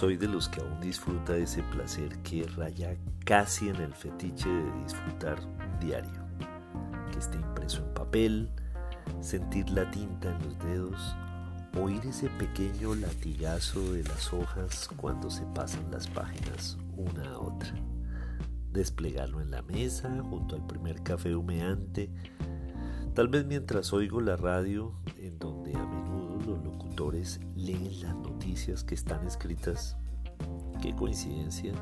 soy de los que aún disfruta ese placer que raya casi en el fetiche de disfrutar un diario, que esté impreso en papel, sentir la tinta en los dedos, oír ese pequeño latigazo de las hojas cuando se pasan las páginas una a otra, desplegarlo en la mesa junto al primer café humeante, tal vez mientras oigo la radio en donde a menudo leen las noticias que están escritas, qué coincidencia,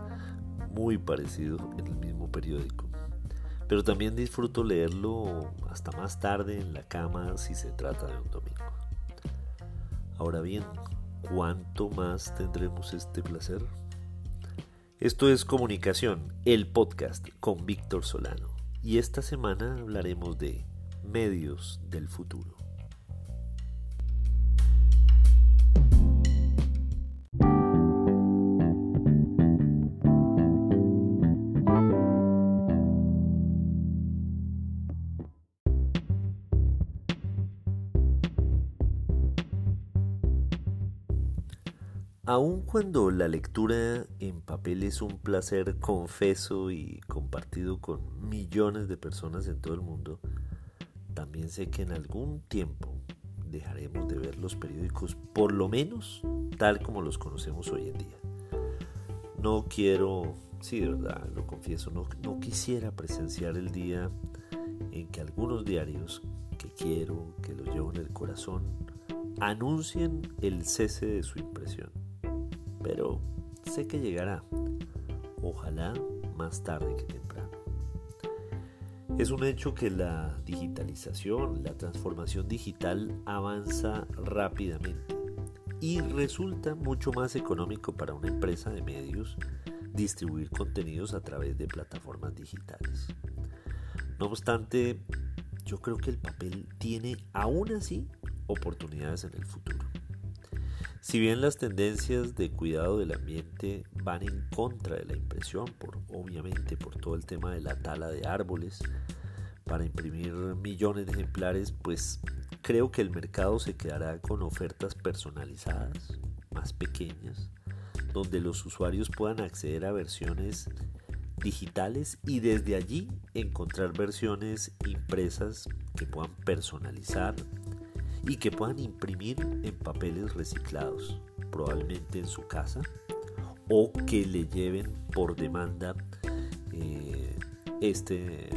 muy parecido en el mismo periódico. Pero también disfruto leerlo hasta más tarde en la cama si se trata de un domingo. Ahora bien, ¿cuánto más tendremos este placer? Esto es Comunicación, el podcast con Víctor Solano. Y esta semana hablaremos de medios del futuro. Aun cuando la lectura en papel es un placer confeso y compartido con millones de personas en todo el mundo, también sé que en algún tiempo dejaremos de ver los periódicos, por lo menos tal como los conocemos hoy en día. No quiero, sí, de verdad, lo confieso, no, no quisiera presenciar el día en que algunos diarios que quiero, que lo llevo en el corazón, anuncien el cese de su impresión pero sé que llegará, ojalá más tarde que temprano. Es un hecho que la digitalización, la transformación digital avanza rápidamente y resulta mucho más económico para una empresa de medios distribuir contenidos a través de plataformas digitales. No obstante, yo creo que el papel tiene aún así oportunidades en el futuro. Si bien las tendencias de cuidado del ambiente van en contra de la impresión, por, obviamente por todo el tema de la tala de árboles para imprimir millones de ejemplares, pues creo que el mercado se quedará con ofertas personalizadas, más pequeñas, donde los usuarios puedan acceder a versiones digitales y desde allí encontrar versiones impresas que puedan personalizar y que puedan imprimir en papeles reciclados, probablemente en su casa, o que le lleven por demanda eh, este,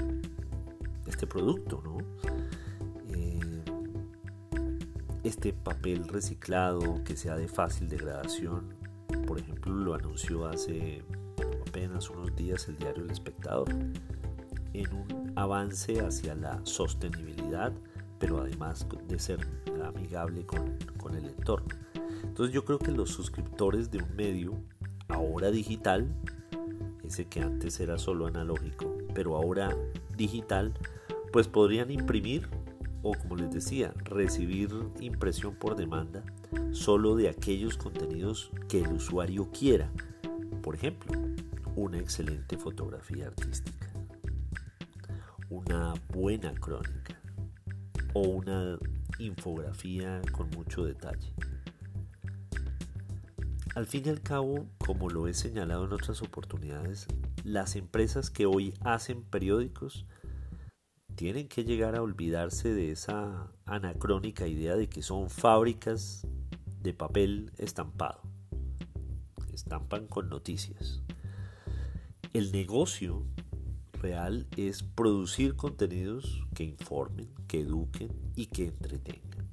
este producto, ¿no? Eh, este papel reciclado que sea de fácil degradación, por ejemplo, lo anunció hace apenas unos días el diario El Espectador, en un avance hacia la sostenibilidad pero además de ser amigable con, con el entorno. Entonces yo creo que los suscriptores de un medio, ahora digital, ese que antes era solo analógico, pero ahora digital, pues podrían imprimir o como les decía, recibir impresión por demanda solo de aquellos contenidos que el usuario quiera. Por ejemplo, una excelente fotografía artística, una buena crónica, o una infografía con mucho detalle. Al fin y al cabo, como lo he señalado en otras oportunidades, las empresas que hoy hacen periódicos tienen que llegar a olvidarse de esa anacrónica idea de que son fábricas de papel estampado. Estampan con noticias. El negocio real es producir contenidos que informen, que eduquen y que entretengan.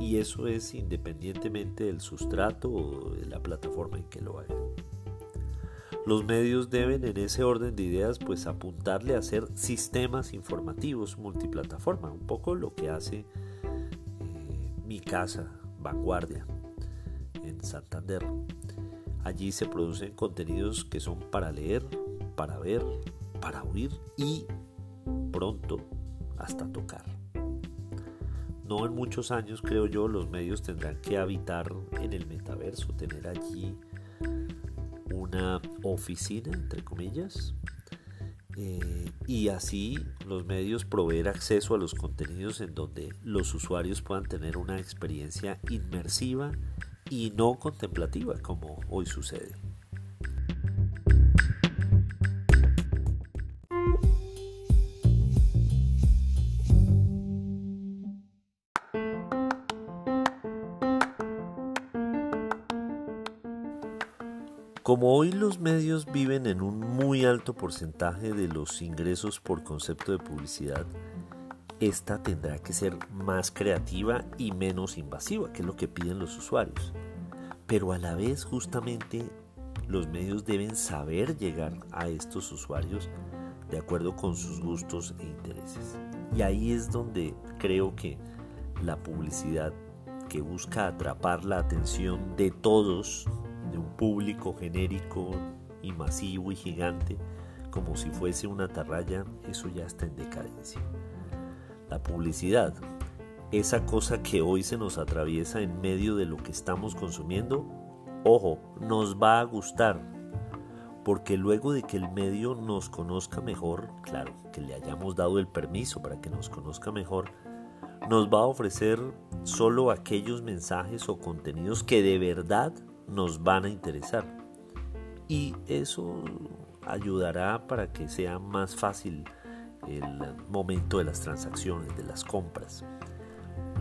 Y eso es independientemente del sustrato o de la plataforma en que lo hagan. Los medios deben en ese orden de ideas pues apuntarle a hacer sistemas informativos multiplataforma, un poco lo que hace eh, mi casa, Vanguardia, en Santander. Allí se producen contenidos que son para leer, para ver, para oír y pronto hasta tocar. No en muchos años, creo yo, los medios tendrán que habitar en el metaverso, tener allí una oficina, entre comillas, eh, y así los medios proveer acceso a los contenidos en donde los usuarios puedan tener una experiencia inmersiva y no contemplativa como hoy sucede. Como hoy los medios viven en un muy alto porcentaje de los ingresos por concepto de publicidad, esta tendrá que ser más creativa y menos invasiva, que es lo que piden los usuarios. Pero a la vez justamente los medios deben saber llegar a estos usuarios de acuerdo con sus gustos e intereses. Y ahí es donde creo que la publicidad que busca atrapar la atención de todos de un público genérico y masivo y gigante como si fuese una atarraya, eso ya está en decadencia. La publicidad, esa cosa que hoy se nos atraviesa en medio de lo que estamos consumiendo, ojo, nos va a gustar, porque luego de que el medio nos conozca mejor, claro, que le hayamos dado el permiso para que nos conozca mejor, nos va a ofrecer solo aquellos mensajes o contenidos que de verdad nos van a interesar. Y eso ayudará para que sea más fácil el momento de las transacciones, de las compras.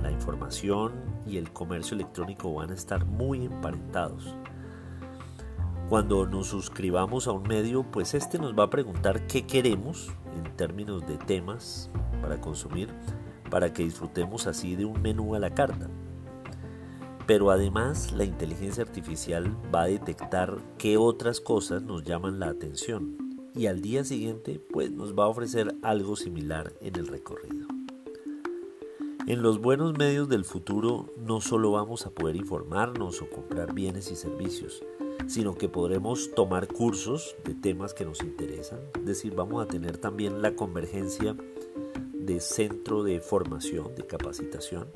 La información y el comercio electrónico van a estar muy emparentados. Cuando nos suscribamos a un medio, pues este nos va a preguntar qué queremos en términos de temas para consumir, para que disfrutemos así de un menú a la carta. Pero además la inteligencia artificial va a detectar qué otras cosas nos llaman la atención y al día siguiente pues nos va a ofrecer algo similar en el recorrido. En los buenos medios del futuro no solo vamos a poder informarnos o comprar bienes y servicios, sino que podremos tomar cursos de temas que nos interesan, es decir, vamos a tener también la convergencia de centro de formación, de capacitación,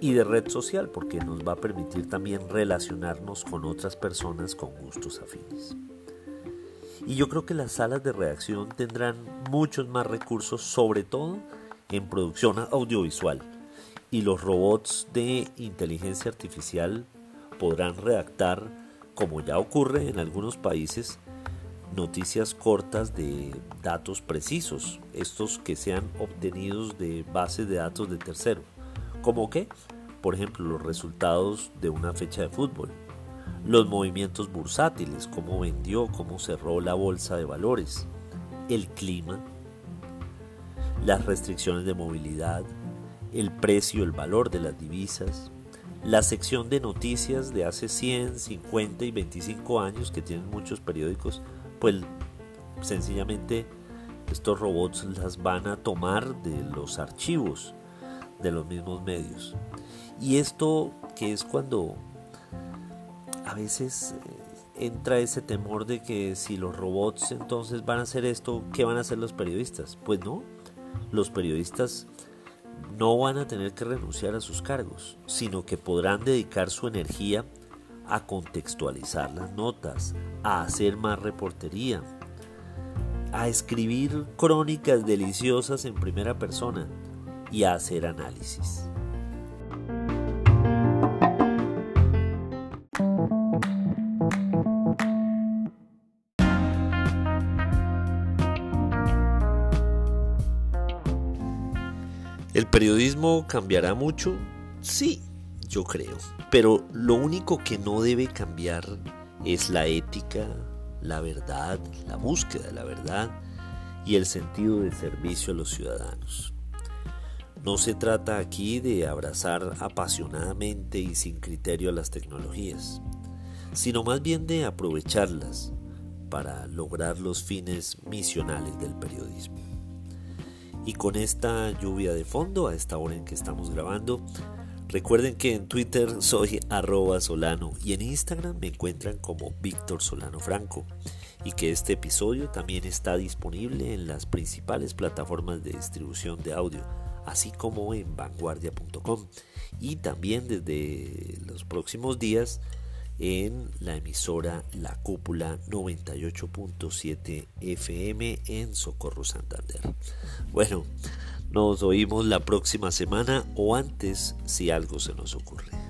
y de red social porque nos va a permitir también relacionarnos con otras personas con gustos afines. Y yo creo que las salas de redacción tendrán muchos más recursos, sobre todo en producción audiovisual. Y los robots de inteligencia artificial podrán redactar, como ya ocurre en algunos países, noticias cortas de datos precisos, estos que sean obtenidos de bases de datos de terceros. ¿Cómo qué? Por ejemplo, los resultados de una fecha de fútbol, los movimientos bursátiles, cómo vendió, cómo cerró la bolsa de valores, el clima, las restricciones de movilidad, el precio, el valor de las divisas, la sección de noticias de hace 100, 50 y 25 años que tienen muchos periódicos, pues sencillamente estos robots las van a tomar de los archivos de los mismos medios. Y esto que es cuando a veces eh, entra ese temor de que si los robots entonces van a hacer esto, ¿qué van a hacer los periodistas? Pues no, los periodistas no van a tener que renunciar a sus cargos, sino que podrán dedicar su energía a contextualizar las notas, a hacer más reportería, a escribir crónicas deliciosas en primera persona y a hacer análisis. ¿El periodismo cambiará mucho? Sí, yo creo. Pero lo único que no debe cambiar es la ética, la verdad, la búsqueda de la verdad y el sentido de servicio a los ciudadanos. No se trata aquí de abrazar apasionadamente y sin criterio a las tecnologías, sino más bien de aprovecharlas para lograr los fines misionales del periodismo. Y con esta lluvia de fondo, a esta hora en que estamos grabando, recuerden que en Twitter soy arroba solano y en Instagram me encuentran como Víctor Solano Franco y que este episodio también está disponible en las principales plataformas de distribución de audio así como en vanguardia.com y también desde los próximos días en la emisora La Cúpula 98.7 FM en Socorro Santander. Bueno, nos oímos la próxima semana o antes si algo se nos ocurre.